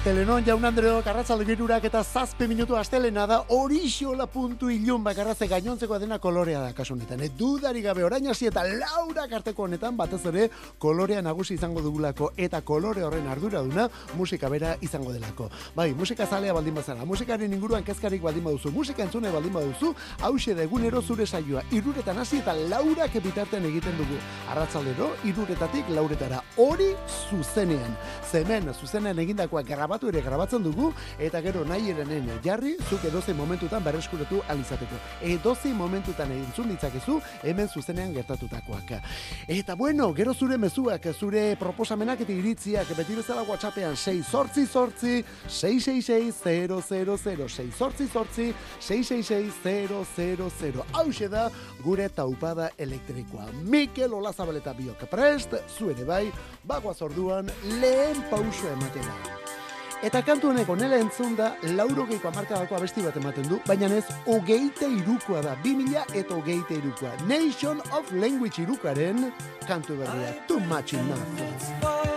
Astelenon jaun Andreo Karratzalde girurak eta zazpe minutu astelena da horixola puntu ilun bakarraze gainontzeko dena kolorea da kasu honetan. E, dudari gabe orain hasi eta laura karteko honetan batez ere kolorea nagusi izango dugulako eta kolore horren arduraduna musika bera izango delako. Bai, musika zalea baldin bazara, musikaren inguruan kezkarik baldin baduzu, musika entzune baldin baduzu, hause da egunero zure saioa, iruretan hasi eta laura kepitarten egiten dugu. Arratzaldero, iruretatik lauretara hori zuzenean. Zemen, zuzenean egindakoak grabatu ere grabatzen dugu eta gero nahi erenen jarri zuk edozein momentutan berreskuratu alizateko. Edozein momentutan entzun ditzakezu hemen zuzenean gertatutakoak. Eta bueno, gero zure mezuak, zure proposamenak eta iritziak beti bezala WhatsAppean 6 sortzi sortzi 666 000 sortzi sortzi 666 Hau da gure taupada elektrikoa. Mikel Olazabaleta biok prest, zuere bai, bagoaz orduan lehen pauso ematera. Eta kantu honeko nela entzun da, laurogeiko amarkadako abesti bat ematen du, baina ez, hogeite irukoa da, bi mila eta hogeite irukoa. Nation of Language irukaren kantu berria, too much enough.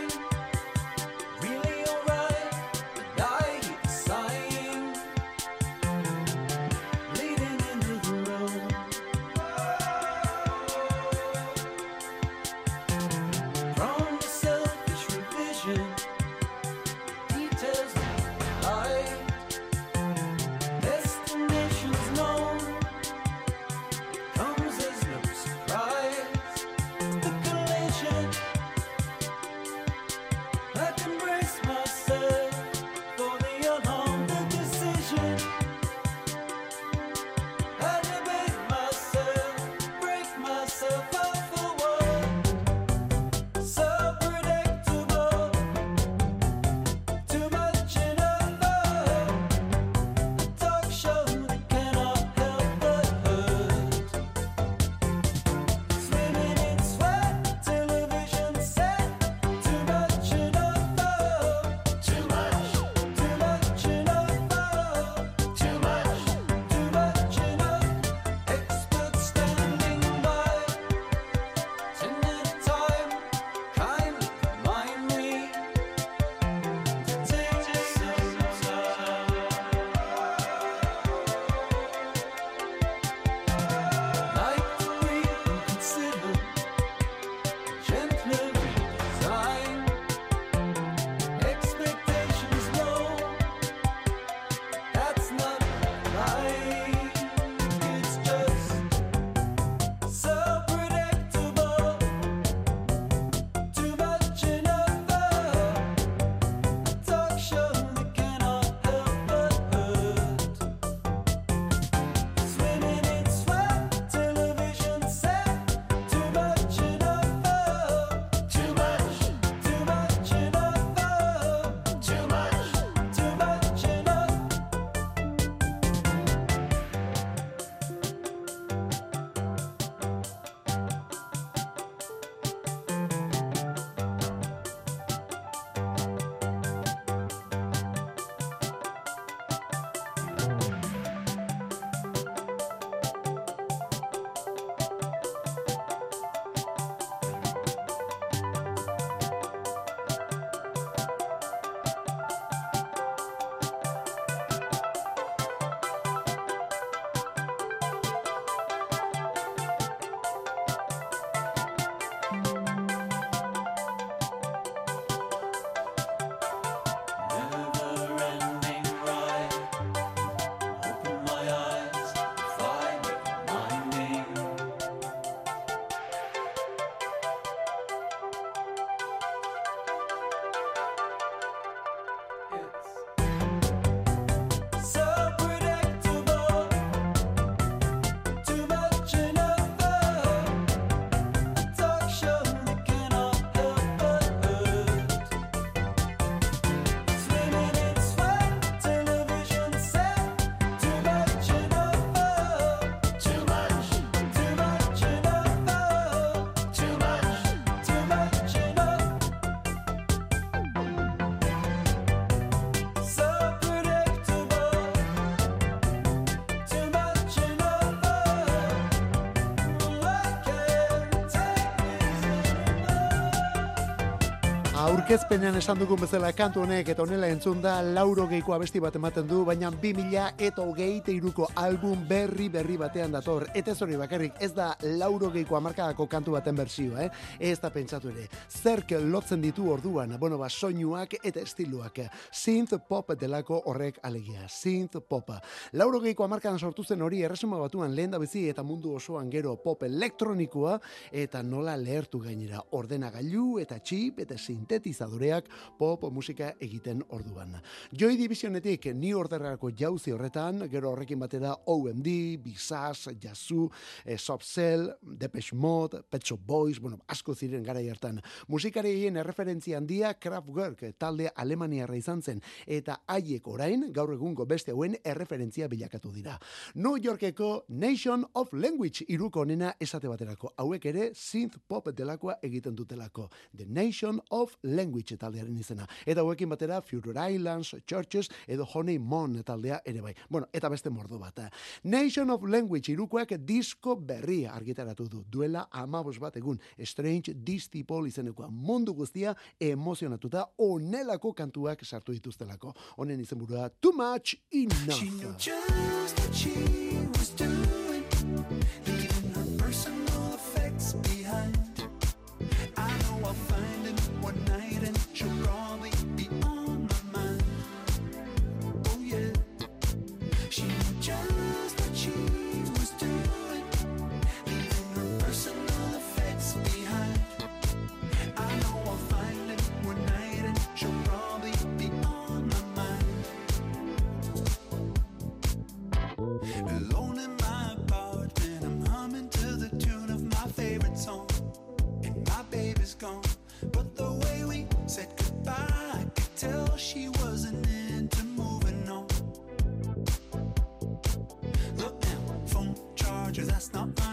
Aurkezpenean esan dugun bezala kantu honek eta honela entzun da lauro geiko abesti bat ematen du, baina bi mila eta hogei teiruko album berri berri batean dator. Eta hori bakarrik ez da lauro geiko amarkadako kantu baten berzioa, eh? Ez da pentsatu ere. Zerk lotzen ditu orduan, bueno, ba, soinuak eta estiluak. Synth pop delako horrek alegia. Synth pop. Lauro geiko amarkadan sortu zen hori erresuma batuan lehen da bizi eta mundu osoan gero pop elektronikoa eta nola lehertu gainera. Ordenagailu eta chip eta sintetizadoreak pop musika egiten orduan. Joy Divisionetik ni orderrako jauzi horretan, gero horrekin batera OMD, Bizas, Yasu, eh, Cell, Depeche Mode, Pet Shop Boys, bueno, asko ziren gara hartan. Musikarien erreferentzia handia Kraftwerk talde Alemaniarra izan zen eta haiek orain gaur egungo beste hauen erreferentzia bilakatu dira. New Yorkeko Nation of Language iruko onena esate baterako. Hauek ere synth pop delakoa egiten dutelako. The Nation of Language taldearen izena. Eta hauekin batera Future Islands, Churches edo Honey Mon taldea ere bai. Bueno, eta beste mordo bat. Nation of Language irukoak disko berri argitaratu du. Duela amabos bat egun. Strange People izenekoa mundu guztia emozionatuta onelako kantuak sartu dituztelako. Honen izenburua Too Much Enough. She knew just what she was doing. Tell she wasn't into moving on. Look now, phone charger, that's not mine.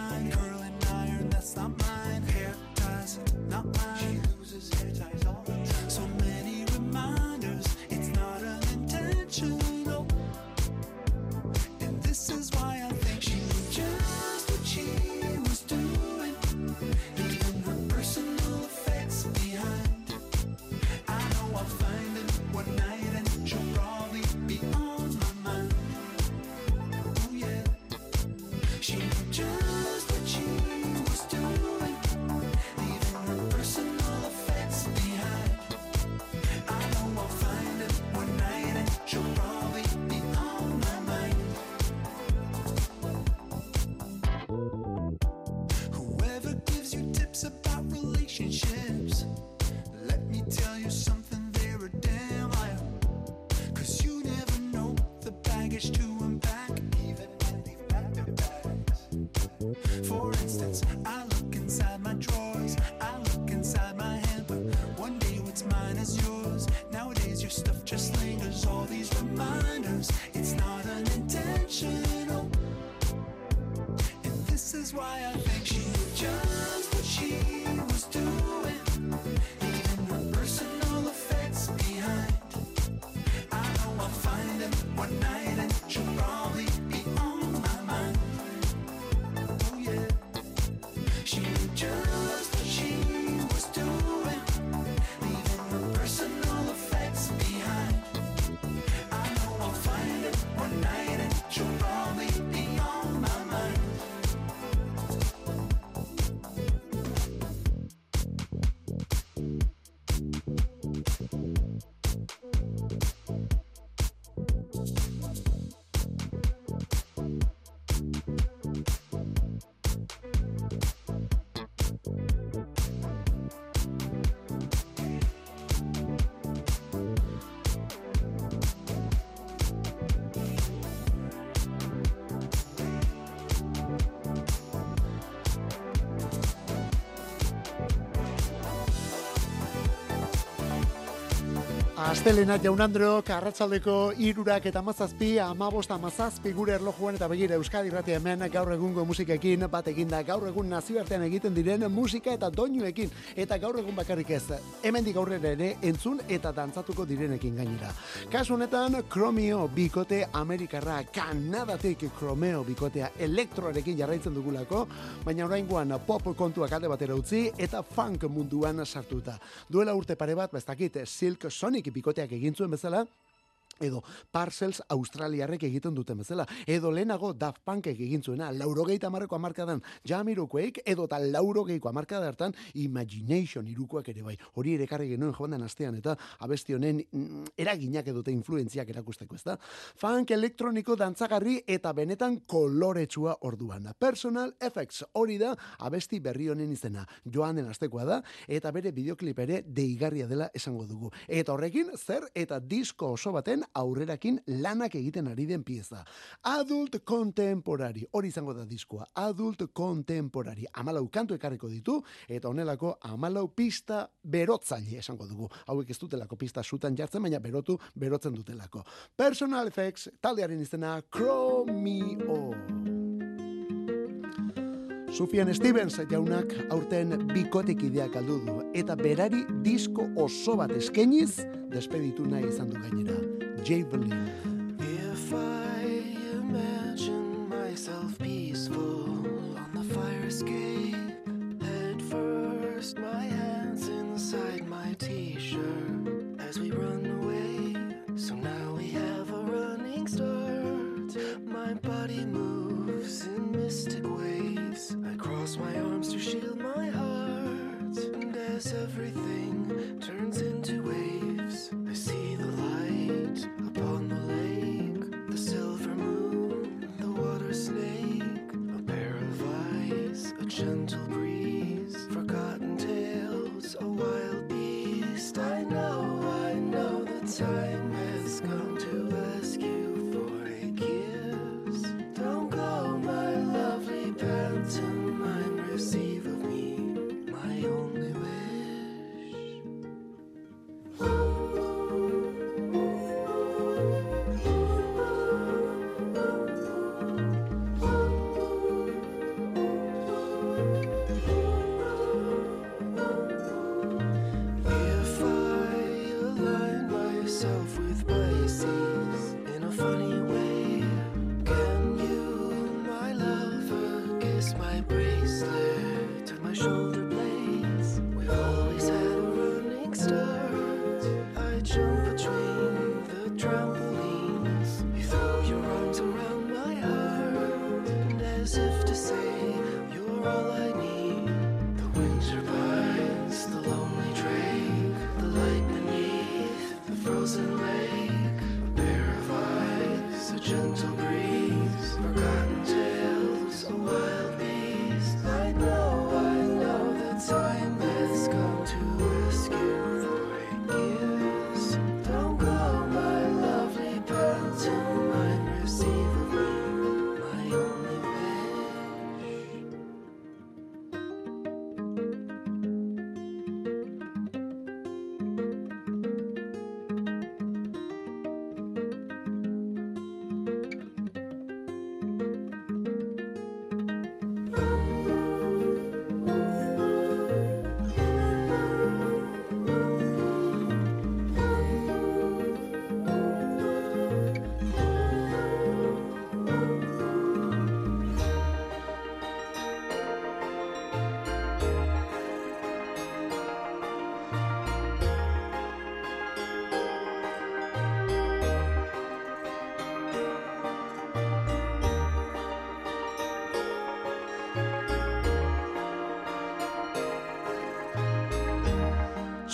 Astelena jaun Andreok, arratsaldeko irurak eta mazazpi, amabost amazazpi gure erlojuan eta begira Euskadi Ratia hemen gaur egungo musikekin bat eginda gaur egun nazioartean egiten diren musika eta doinuekin eta gaur egun bakarrik ez hemendik aurrera ere entzun eta dantzatuko direnekin gainera. Kasu honetan Chromio bikote Amerikarra Kanadatik Chromio bikotea elektroarekin jarraitzen dugulako, baina oraingoan pop kontuak alde batera utzi eta funk munduan sartuta. Duela urte pare bat, bestakit Silk Sonic bikoteak egin zuen bezala, edo Parcels Australiarrek egiten duten bezala, edo lehenago Daft Punkek egin zuena, laurogeita marreko amarkadan Jamiroquake, edo eta laurogeiko amarkada hartan Imagination irukoak ere bai. Hori ere karri genuen joan den astean, eta abesti honen mm, eraginak edo influenziak erakusteko, ezta? Funk elektroniko dantzagarri eta benetan koloretsua orduan. Personal Effects hori da abesti berri honen izena. Joan den astekoa da, eta bere videoklip ere deigarria dela esango dugu. Eta horrekin, zer eta disko oso baten aurrerakin lanak egiten ari den pieza. Adult Contemporary, hori izango da diskoa. Adult Contemporary, amalau kantu ekarriko ditu, eta honelako amalau pista berotzaile esango dugu. Hauek ez dutelako pista sutan jartzen, baina berotu berotzen dutelako. Personal Effects, taldearen izena Chromio. Sufian Stevens jaunak aurten bikotek ideak aldu du eta berari disko oso bat eskeniz despeditu nahi izan du gainera. Javelin. If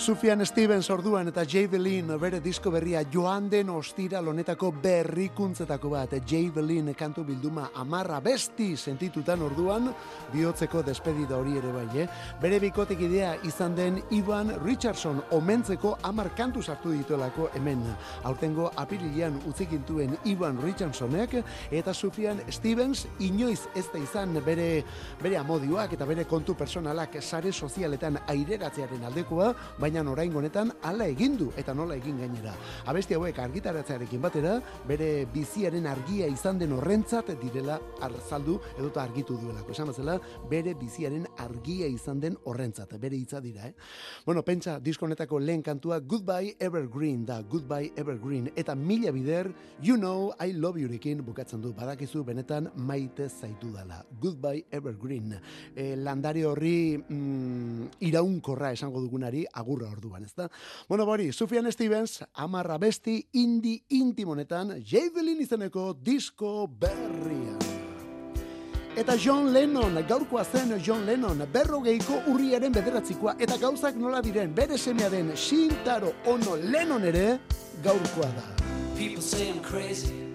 Sufian Stevens orduan eta Javelin bere disko berria joan den ostira lonetako berrikuntzetako bat. Javelin kantu bilduma amarra besti sentitutan orduan bihotzeko despedida hori ere bai, eh? Bere bikotek idea izan den Ivan Richardson omentzeko amar kantu sartu dituelako hemen. Aurtengo apirilian utzikintuen Ivan Richardsonek eta Sufian Stevens inoiz ez da izan bere, bere amodioak eta bere kontu personalak sare sozialetan aireratzearen aldekoa, baina baina orain honetan hala egin du eta nola egin gainera. Abesti hauek argitaratzearekin batera, bere biziaren argia izan den horrentzat direla arzaldu edota argitu duelako. Esan bezala, bere biziaren argia izan den horrentzat, bere hitza dira, eh? Bueno, pentsa, disko honetako lehen kantua Goodbye Evergreen da, Goodbye Evergreen, eta mila bider, You Know I Love Yourekin bukatzen du, badakizu benetan maite zaitu dala. Goodbye Evergreen. E, landare horri mm, iraunkorra esango dugunari agurra orduan, ezta? Bueno, bori, Sufjan Stevens, amarra besti, indi intimonetan, Javelin izeneko disko berria. Eta John Lennon, gaurkoa zen John Lennon, berrogeiko urriaren bederatzikoa, eta gauzak nola diren, bere semea den Shintaro Ono Lennon ere, gaurkoa da. People say I'm crazy.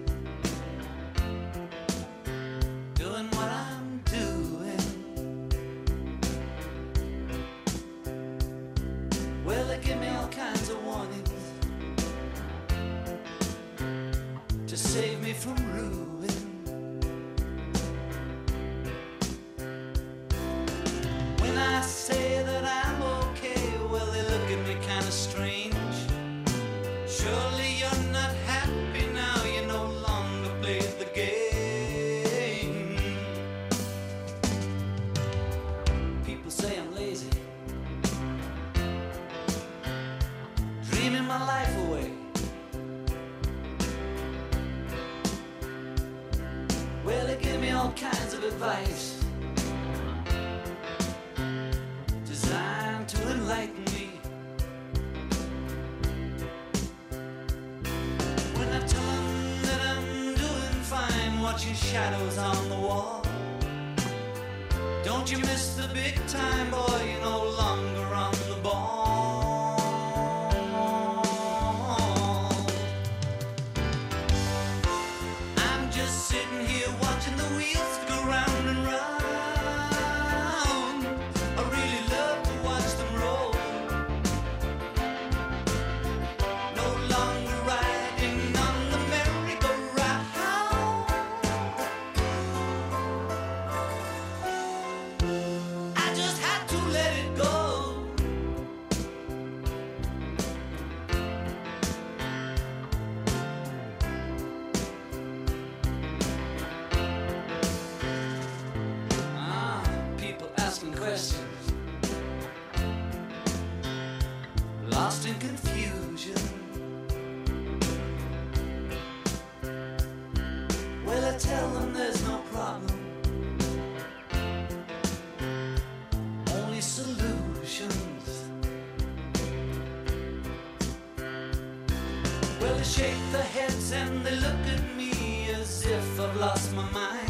They give me all kinds of warnings to save me from ruin. When I say that I'm okay, well, they look at me kind of strange. Surely watching shadows on the wall. Lost my mind.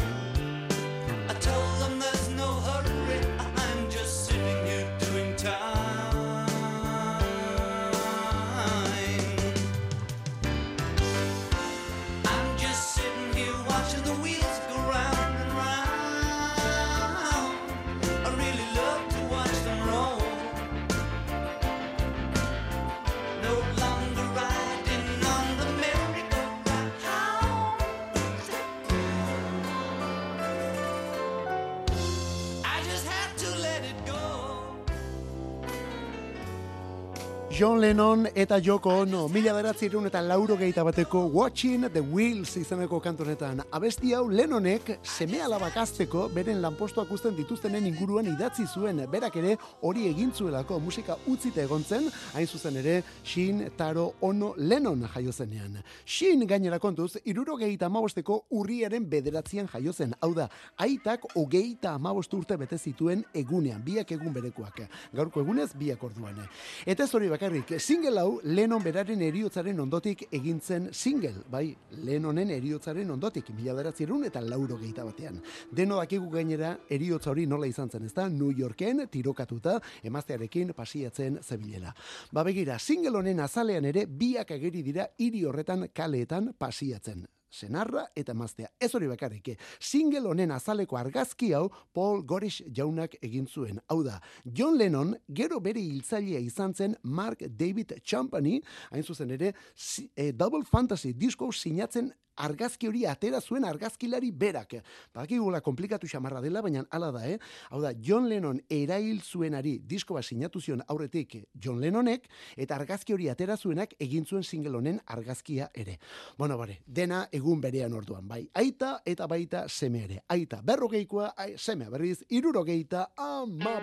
John Lennon eta Joko Ono, mila beratzerun eta lauro gehieta bateko Watching the Wheels izeneko kantonetan. Abesti hau Lennonek seme alabakazteko beren lanpostuak uzten dituztenen inguruan idatzi zuen. Berak ere hori egin zuelako musika utzita egon zen, hain zuzen ere Shin Taro Ono Lennon jaio zenean. Shin gainera kontuz, iruro gehieta amabosteko urriaren bederatzean jaio zen. Hau da, aitak hogeita amabost urte bete zituen egunean, biak egun berekoak. Gaurko egunez, biak orduan. Eta ez hori bakarrik, single hau Lennon beraren eriotzaren ondotik egintzen single, bai, Lennonen eriotzaren ondotik, mila beratzerun eta lauro gehieta batean. Deno dakigu gainera eriotza hori nola izan zen, ezta? New Yorken tirokatuta emaztearekin pasiatzen zebilela. Ba begira, single honen azalean ere biak ageri dira hiri horretan kaleetan pasiatzen. Senarra eta emaztea. Ez hori bakarrik, eh? single honen azaleko argazki hau Paul Gorish jaunak egin zuen. Hau da, John Lennon gero bere hiltzailea izan zen Mark David Champany, hain zuzen ere, si- eh, Double Fantasy disko sinatzen argazki hori atera zuen argazkilari berak. Bakigula komplikatu xamarra dela, baina hala da, eh? Hau da, John Lennon erail zuenari disko bat sinatu zion aurretik John Lennonek, eta argazki hori atera zuenak egin zuen single honen argazkia ere. Bueno, bare, dena egun berean orduan, bai. Aita eta baita seme ere. Aita berrogeikoa, semea berriz, irurogeita ama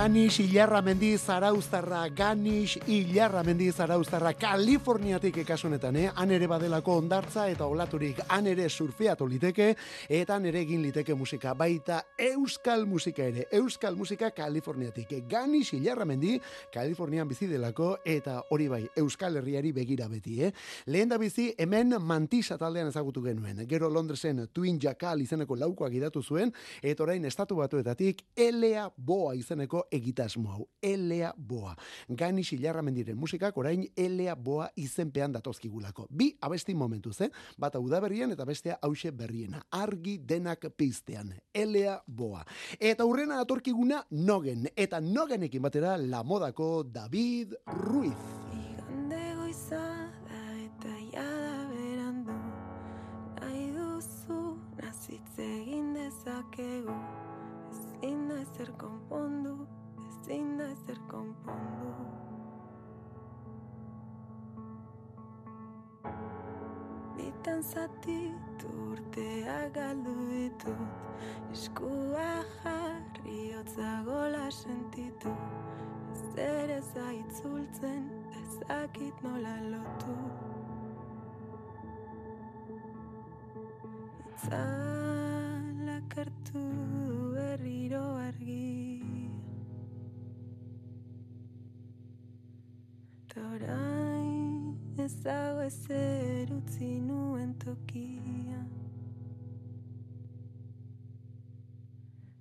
Ganis Ilarra Mendi Zarauztarra, Ganis Ilarra Mendi Zarauztarra, Kaliforniatik ekasunetan, eh? Han ere badelako ondartza eta olaturik, han ere surfeatu liteke, eta han ere egin liteke musika, baita euskal musika ere, euskal musika Kaliforniatik. Ganis Ilarra Mendi, Kalifornian bizi delako, eta hori bai, euskal herriari begira beti, eh? Lehen da bizi, hemen mantisa taldean ezagutu genuen. Gero Londresen Twin Jackal izeneko laukoa gidatu zuen, eta orain estatu batuetatik Elea Boa izeneko egitasmo hau, Elea Boa. Gani Xilarra mendiren musikak orain Elea Boa izenpean datozkigulako. Bi abesti momentuz, eh? Bata udaberrien eta bestea hause berriena. Argi denak piztean. Elea Boa. Eta hurrena atorkiguna Nogen. Eta Nogenekin batera la modako David Ruiz. Igande goiza da eta jada berandu Nahi duzu nazitz egin dezakegu Ezin da ezer konpondu, ezin da ezer konpondu Bitan zatitu urteak galdu ditut Eskua jarri hotza gola sentitu. Zer ez aitzultzen, ezakit nola lotu. Itzalak hartu berriro argi orain ez dago ezer utzi nuen tokia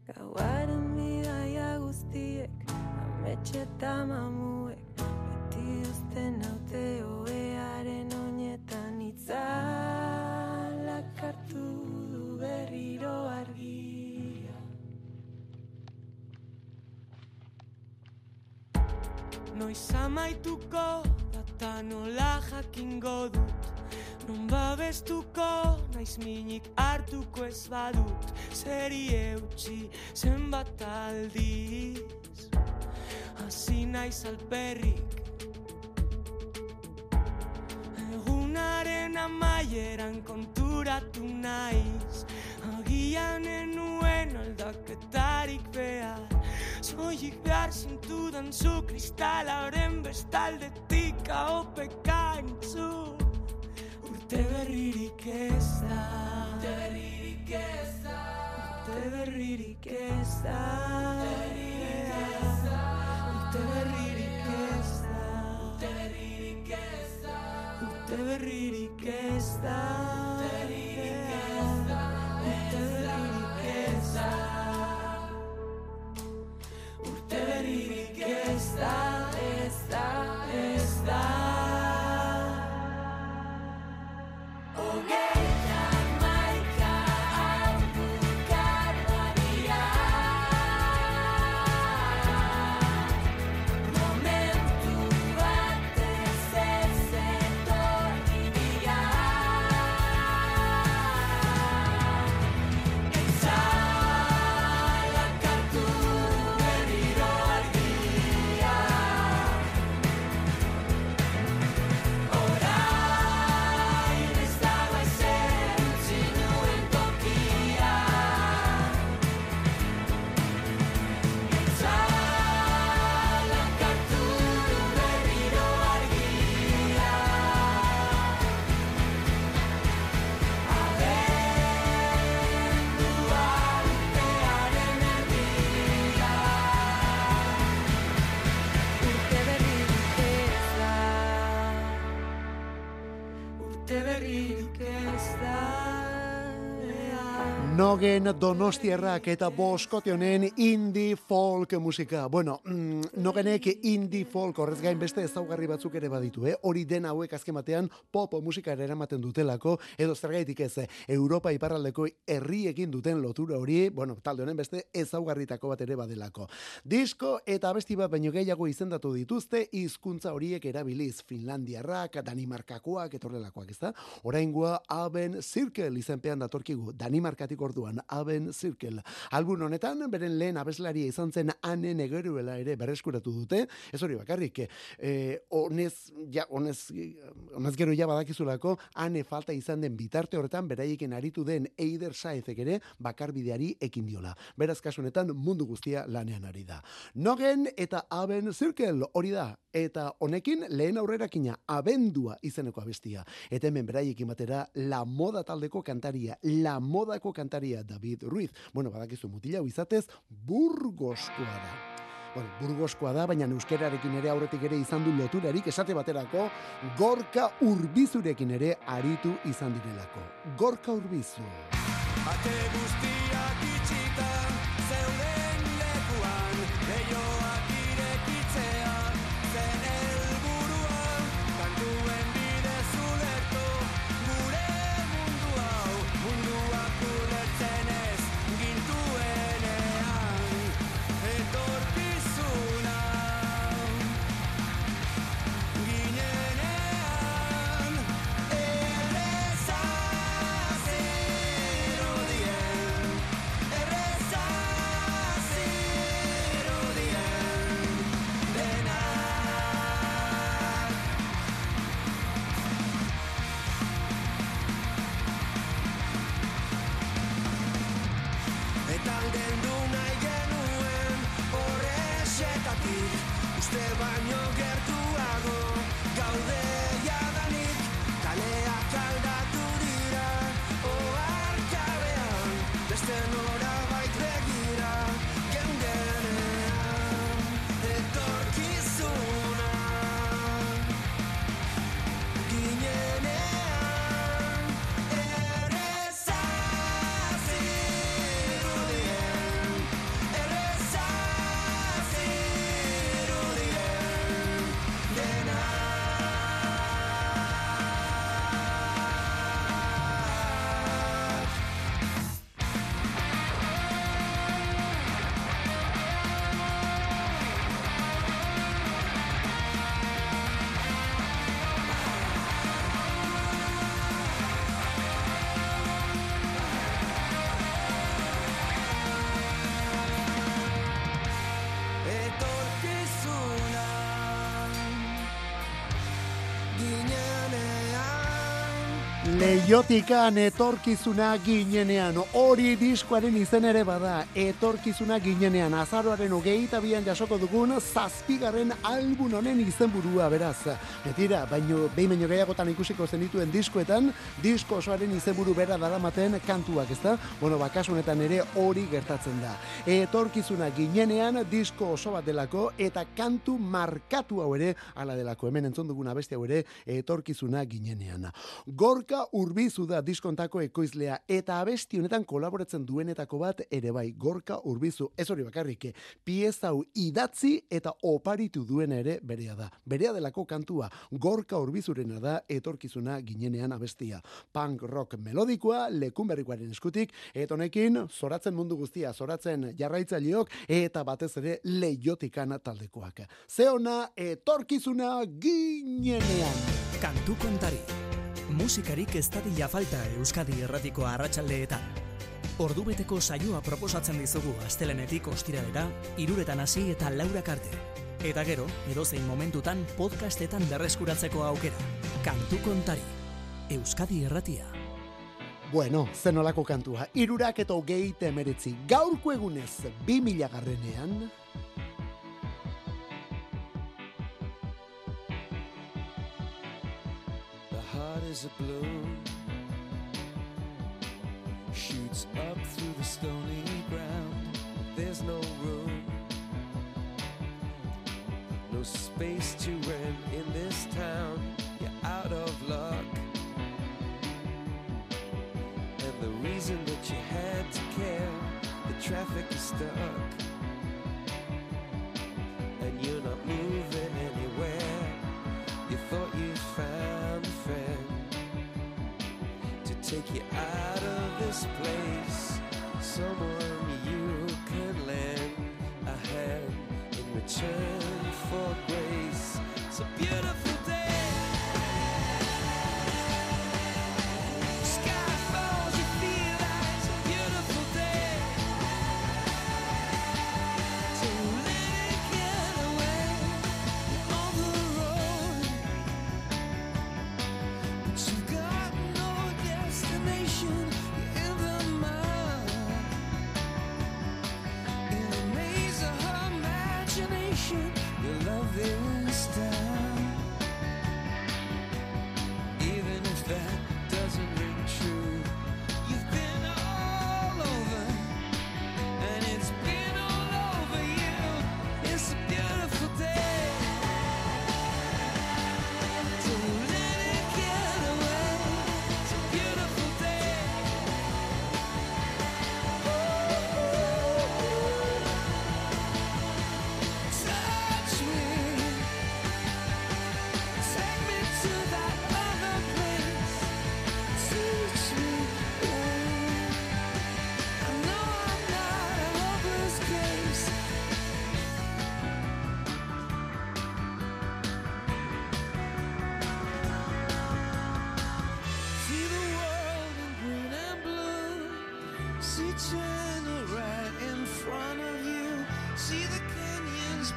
Gauaren bidaia guztiek Ametxe eta mamuek Beti uzten haute Noiz amaituko data nola jakingo dut. Non babestuko naiz minik hartuko ez badut. Zeri eutxi zenbat aldiz. Hasi naiz alperrik. Egunaren amaieran konturatu naiz. Agian enuen aldaketarik behar Soilik behar zintudan zu kristalaren bestaldetik ahopeka entzun Urte berririk ez da Urte berririk ez da Urte berririk ez da Urte berririk ez da Urte berririk ez da Urte berririk ez da Nogen Donostiarrak eta Boskote honen indie folk musika. Bueno, mm, Nogenek indie folk horrez gain beste ezaugarri batzuk ere baditu, eh? Hori den hauek azken batean pop musikara eramaten dutelako edo zergaitik ez Europa iparraldeko herriekin duten lotura hori, bueno, talde honen beste ezaugarritako bat ere badelako. Disko eta abesti bat baino gehiago izendatu dituzte hizkuntza horiek erabiliz Finlandiarrak, Danimarkakoak etorrelakoak, ezta? Oraingoa Aben Circle izenpean datorkigu Danimarkatik orduan Aben Circle. Album honetan beren lehen abeslaria izan zen Ane Negeruela ere berreskuratu dute. Ez hori bakarrik, eh, honez ja honez honez gero ja badakizulako Ane falta izan den bitarte horretan beraiekin aritu den Eider Saezek ere bakarbideari ekin diola. Beraz kasu honetan mundu guztia lanean ari da. Nogen eta Aben Circle hori da eta honekin lehen aurrerakina abendua izeneko abestia. Eta hemen beraiekin batera la moda taldeko kantaria, la modako kantaria David Ruiz. Bueno, badakizu mutila izatez burgoskoa da. Bueno, burgoskoa da, baina euskerarekin ere aurretik ere izan du loturarik esate baterako gorka urbizurekin ere aritu izan direlako. Gorka urbizu. Ate guztiak Leiotikan etorkizuna ginenean, hori diskoaren izen ere bada, etorkizuna ginenean, azaroaren hogeita bian jasoko dugun, zazpigarren album honen izenburua beraz. Betira, baino, behin baino gehiagotan ikusiko zenituen diskoetan, disko osoaren izenburu bera daramaten kantuak, ezta? Bueno, bakas honetan ere hori gertatzen da. Etorkizuna ginenean, disko oso bat delako, eta kantu markatu hau ere, ala delako, hemen entzun duguna beste hau ere, etorkizuna ginenean. Gorka Urbizu da diskontako ekoizlea eta abesti honetan kolaboratzen duenetako bat ere bai Gorka Urbizu. Ez hori bakarrik, pieza hau idatzi eta oparitu duen ere berea da. Berea delako kantua Gorka Urbizurena da etorkizuna ginenean abestia. Punk rock melodikoa lekun berrikoaren eskutik eta honekin zoratzen mundu guztia, zoratzen jarraitzaileok eta batez ere leiotikan taldekoak. Zeona etorkizuna ginenean. Kantu kontari. Musikarik ez dadila falta Euskadi erratiko arratsaldeetan. Ordubeteko saioa proposatzen dizugu astelenetik ostiralera, iruretan hasi eta laura karte. Eta gero, edozein momentutan podcastetan berreskuratzeko aukera. Kantu kontari. Euskadi erratia. Bueno, zenolako kantua, irurak eta hogeita emeretzi, gaurko egunez, bi mila is a balloon Shoots up through the stony ground There's no room. No space to rent in this town. You're out of luck. And the reason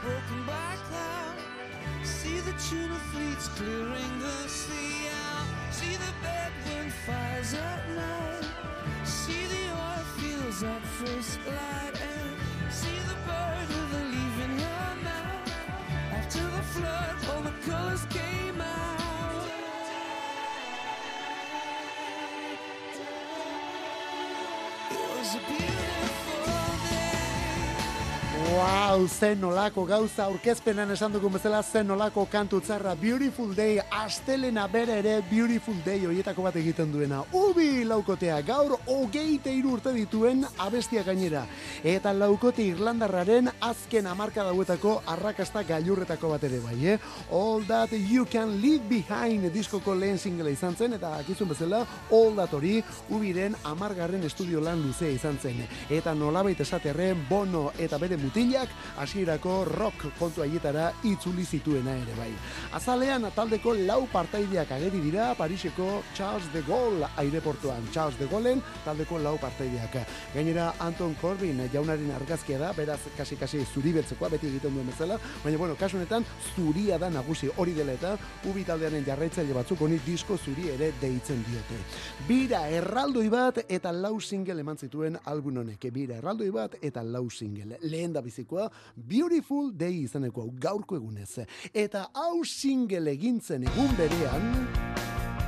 broken by cloud. See the tuna fleets clearing the sea out. See the bedroom fires at night. Wow, zen nolako gauza aurkezpenan esan dugun bezala zen nolako kantu txarra Beautiful Day, astelena bere ere Beautiful Day hoietako bat egiten duena. Ubi laukotea, gaur hogeite urte dituen abestia gainera. Eta laukote Irlandarraren azken amarka dauetako arrakasta gailurretako bat ere bai, eh? All That You Can Leave Behind diskoko lehen singlea izan zen, eta akizun bezala All That hori ubiren amargarren estudio lan luzea izan zen. Eta nolabait esaterren Bono eta bere mutil biak hasierako rock kontu haietara itzuli zituena ere bai. Azalean taldeko lau partaideak ageri dira Pariseko Charles de Gaulle aireportuan. Charles de Gaullen taldeko lau partaideak. Gainera Anton Corbin jaunaren argazkia da, beraz kasi kasi zuri beltzekoa beti egiten duen bezala, baina bueno, kasu honetan zuria da nagusi hori dela eta ubi taldearen jarraitzaile batzuk honi disko zuri ere deitzen diote. Bira erraldoi bat eta lau single eman zituen album honek. Bira erraldoi bat eta lau single. Lehen da bizikoa Beautiful Day izeneko hau, gaurko egunez. Eta hau single egintzen egun berean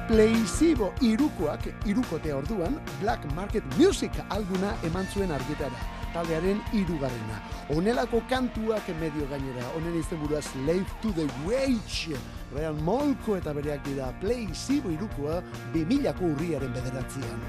Playzibo irukoak, irukotea orduan, Black Market Music albuna eman zuen argitara taldearen irugarrena. Honelako kantuak medio gainera, honen izenburua Slave to the Wage. Real Molko eta bereak dira Playzibo irukoa 2000ko urriaren bederatzean.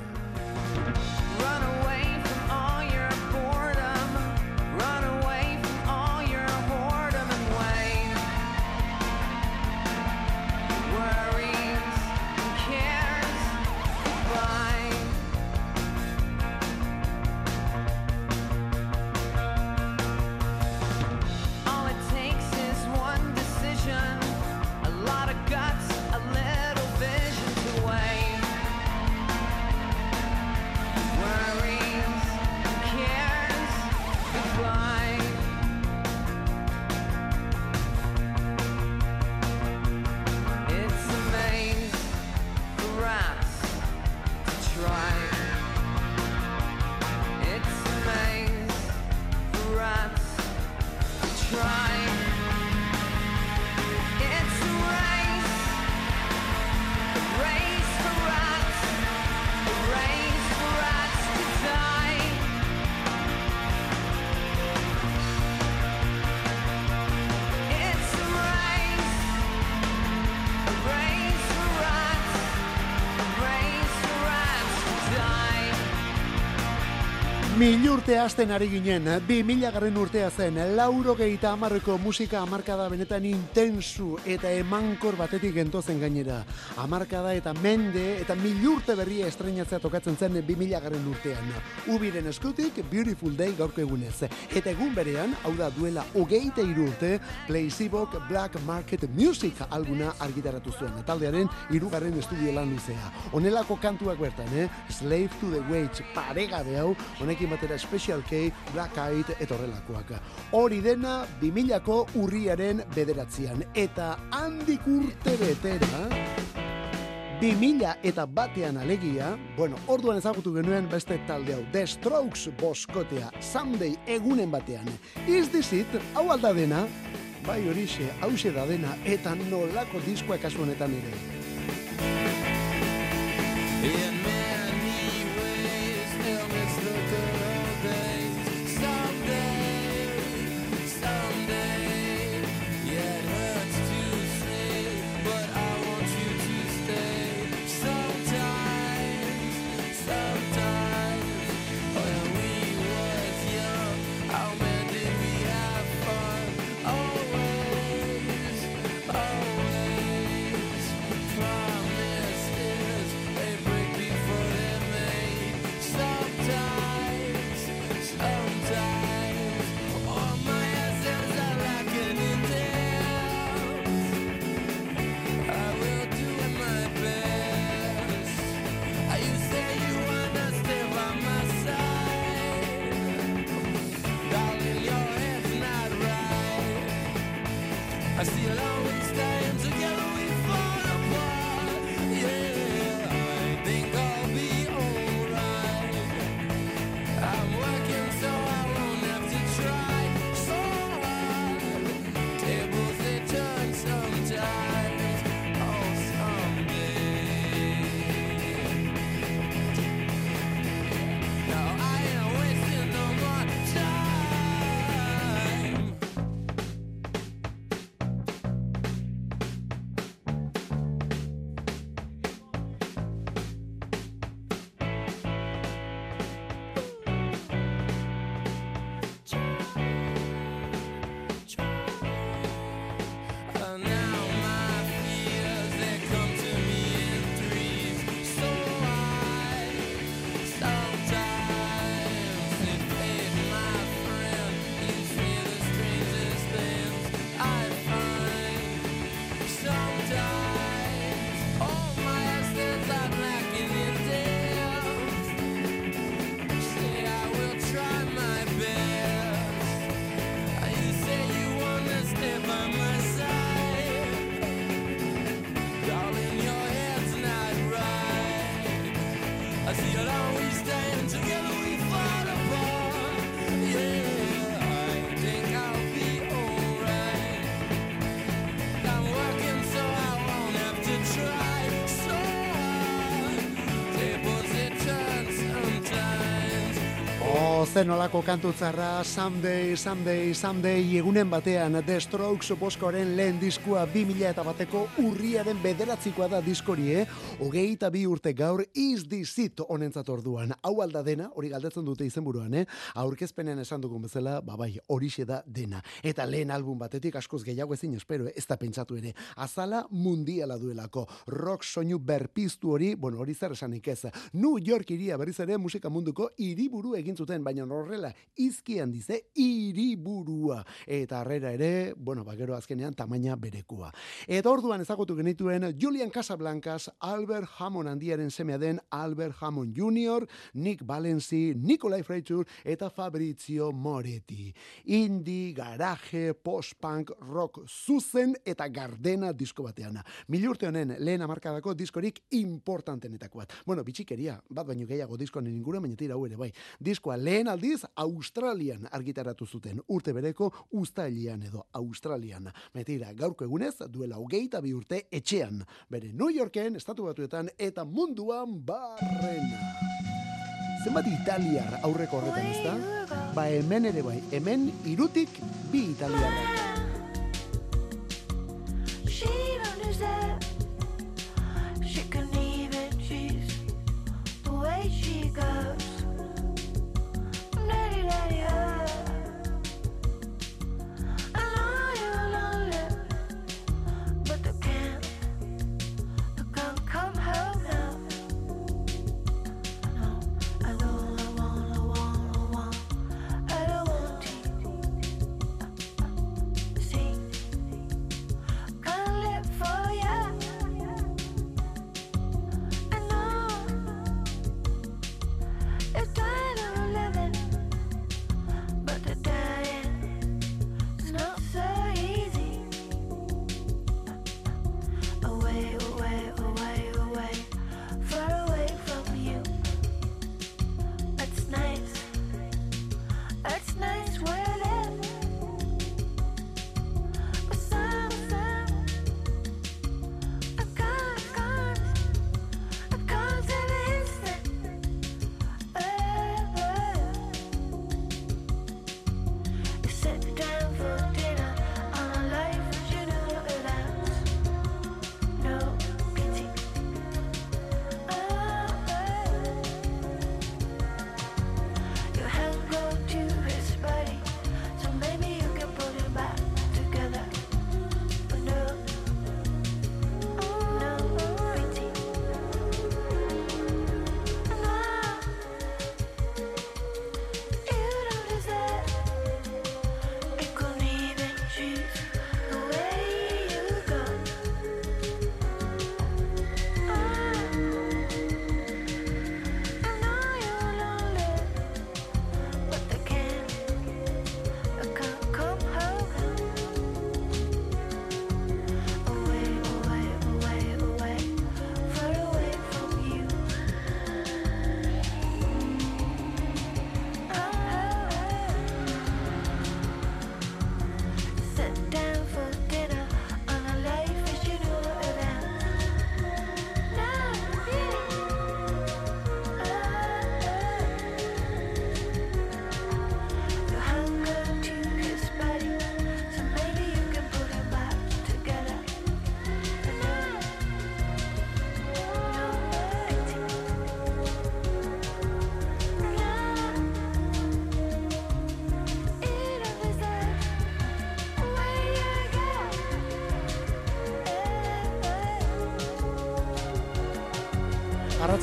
Mil urte hasten ari ginen, bi mila garren urtea zen, lauro gehieta amarreko musika amarkada benetan intensu eta emankor batetik gentozen gainera. Amarkada eta mende eta mil urte berria estrenatzea tokatzen zen bi mila garren urtean. Ubiren eskutik Beautiful Day gaurko egunez. Eta egun berean, hau da duela hogeita hiru urte, Placebok Black Market Music albuna argitaratu zuen. Taldearen hirugarren estudio lan luzea. Honelako kantuak bertan, eh? Slave to the Wage, paregabe hau, honekin batera Special K, Black Eyed eta horrelakoak. Hori dena 2000ko urriaren bederatzean. Eta handik urte betera, 2000 eta batean alegia, bueno, orduan ezagutu genuen beste talde hau, The Strokes boskotea, Someday egunen batean. Is this it, hau alda dena, bai horixe, hause da dena, eta nolako diskoa kasu honetan ere. In Zen olako kantutzarra, someday, someday, someday, egunen batean, The Strokes boskoaren lehen diskua 2000 eta bateko urriaren bederatzikoa da diskori, eh? Ogeita bi urte gaur, is this it honentzat orduan. Hau alda dena, hori galdetzen dute izenburuan, eh? Aurkezpenen esan dugun bezala, babai, horixe da dena. Eta lehen album batetik askoz gehiago ezin espero, eh? ez da pentsatu ere. Azala mundiala duelako. Rock soinu berpiztu hori, bueno, hori zer esanik ez. New York iria berriz ere musika munduko hiriburu egin zuten, baina horrela izkian dize hiriburua. Eta harrera ere, bueno, ba, gero azkenean tamaina berekua. Eta orduan ezagutu genituen Julian Casablancas, Albert Hammond handiaren semea den Albert Hammond Jr., Nick Valenci, Nikolai Freitur eta Fabrizio Moretti. Indie, garaje, post-punk, rock zuzen eta gardena disko batean. Milurte honen lehen amarkadako diskorik importantenetako bat. Bueno, bitxikeria, bat baino gehiago diskoan ingura, baina tira hau ere bai. Diskoa lehen aldiz Australian argitaratu zuten urte bereko ustailian edo Australian. Metira, gaurko egunez duela hogeita bi urte etxean. Bere New Yorken, estatu batuetan eta munduan barrena. Zenbat italiar aurreko horretan ez da? Ba hemen ere bai, hemen irutik bi italiar. She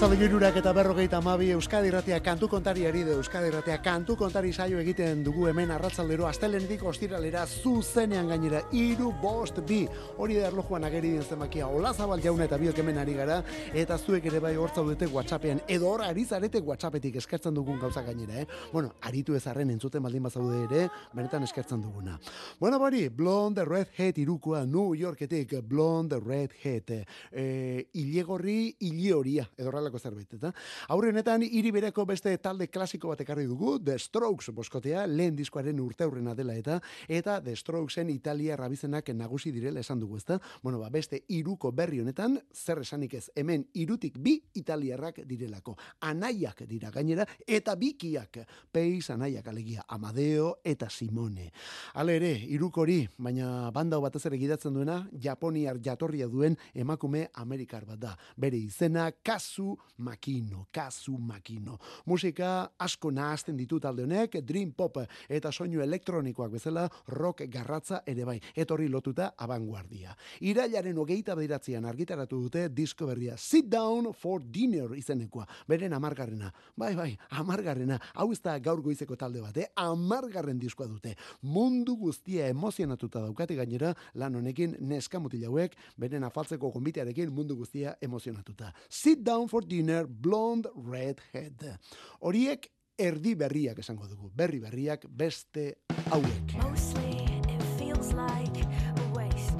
Arratzalde girurak eta berrogeita amabi Euskadi Irratia kantu kontari ari de Euskadi Irratia kantu kontari saio egiten dugu hemen arratzaldero astelenetik ostiralera zuzenean gainera iru bost bi. Hori da erlojuan ageri den zenbakia olazabal jauna eta biok hemen ari gara. Eta zuek ere bai hortzaudete whatsappean edo hor ari zarete whatsappetik eskertzen dugun gauza gainera eh? bueno, aritu ezarren entzuten baldin bazaude ere benetan eskertzen duguna. Bueno bari, Blonde Red Head irukoa New Yorketik Blonde Red Head. Eh, ilegorri ilioria edo horrelako zerbait, eta aurre honetan hiri bereko beste talde klasiko bat ekarri dugu, The Strokes boskotea, lehen diskoaren urte aurrena dela eta eta The Strokesen Italia rabizenak nagusi direla esan dugu, ezta? Bueno, ba, beste iruko berri honetan, zer esanik ez, hemen irutik bi italiarrak direlako. Anaiak dira gainera, eta bikiak, peiz anaiak alegia, Amadeo eta Simone. Hala ere, irukori, baina banda batez ere gidatzen duena, Japoniar jatorria duen emakume Amerikar bat da. Bere izena, Kazu Makino, Kazu Makino. Musika asko nahazten ditu talde honek, dream pop eta soinu elektronikoak bezala rock garratza ere bai, etorri lotuta abanguardia. Irailaren hogeita bediratzean argitaratu dute disko berria Sit Down for Dinner izenekoa, beren amargarrena. Bai, bai, amargarrena. Hau ez da gaur goizeko talde bat, eh? amargarren diskoa dute. Mundu guztia emozionatuta daukate gainera lan honekin neska mutil hauek beren afaltzeko gonbitearekin mundu guztia emozionatuta. Sit Down for Dinner, Blonde Redhead. Horiek erdi berriak esango dugu. Berri berriak beste hauek. Mostly it feels like a waste.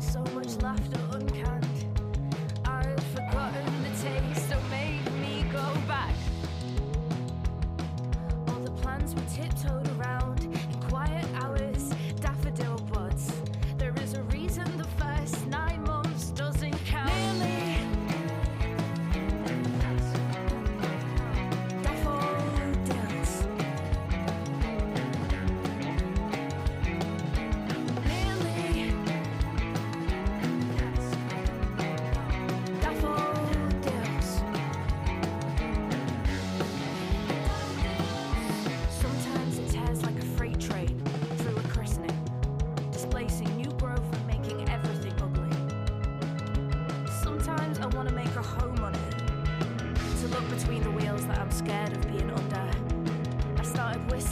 So much laughter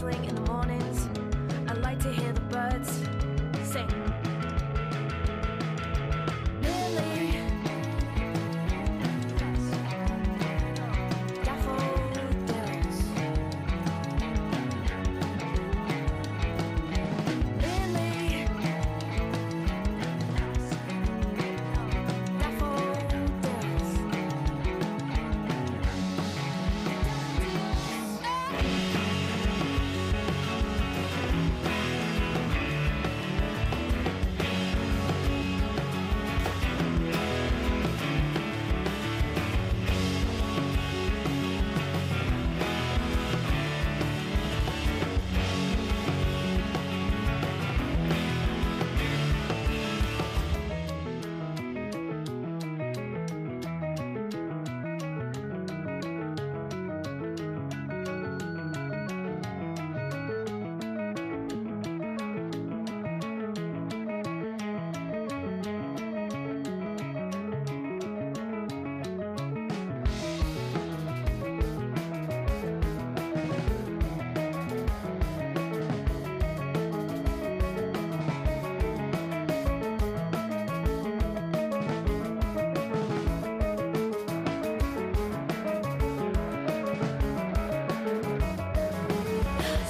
Wrestling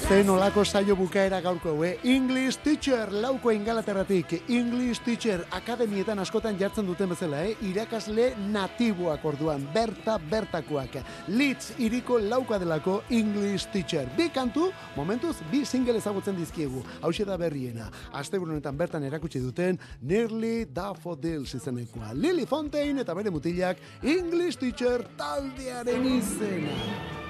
Zen olako saio bukaera gaurko, eh? English Teacher, lauko ingalaterratik, English Teacher, akademietan askotan jartzen duten bezala, eh? Irakasle natiboak orduan, berta bertakoak. Leeds iriko lauka delako English Teacher. Bi kantu, momentuz, bi single ezagutzen dizkiegu. Hau da berriena. Aste honetan bertan erakutsi duten Nearly Daffodils izenekoa. Lily Fontaine eta bere mutilak English Teacher taldearen izena.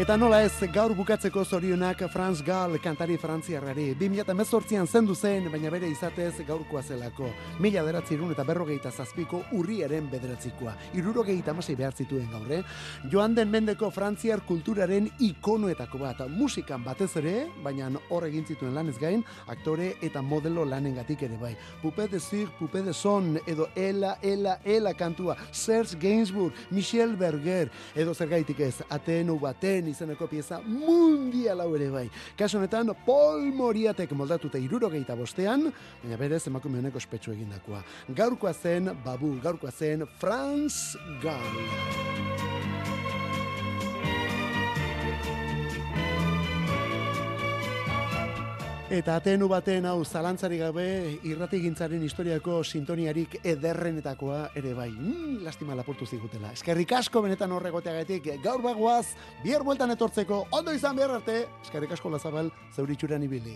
Eta nola ez, gaur bukatzeko zorionak Franz Gall kantari frantziarrari. 2018an zendu zen, baina bere izatez gaurkoa zelako. Mila beratzi irun eta berrogeita zazpiko urriaren bederatzikoa. Irurogeita amasei behar zituen gaurre. Joan den mendeko frantziar kulturaren ikonoetako bat. Musikan batez ere, baina hor egin zituen lanez gain, aktore eta modelo lanengatik ere bai. Pupe de Zir, Pupe de Son, edo Ela, Ela, Ela kantua, Serge Gainsbourg, Michel Berger, edo zergaitik ez, Atenu baten izeneko pieza mundial hau ere bai. Kaso honetan, Paul Moriatek moldatuta irurogeita bostean, baina berez emakume honek ospetsu egindakoa. Gaurkoa zen, babu, gaurkoa zen, Franz Gall. Eta atenu baten hau zalantzari gabe irratigintzaren historiako sintoniarik ederrenetakoa ere bai. Mm, lastima lapurtu zigutela. Eskerrik asko benetan horregoteagatik gaur bagoaz, bihar bueltan etortzeko, ondo izan behar arte, eskerrik asko lazabal, zeuritxuran ibili.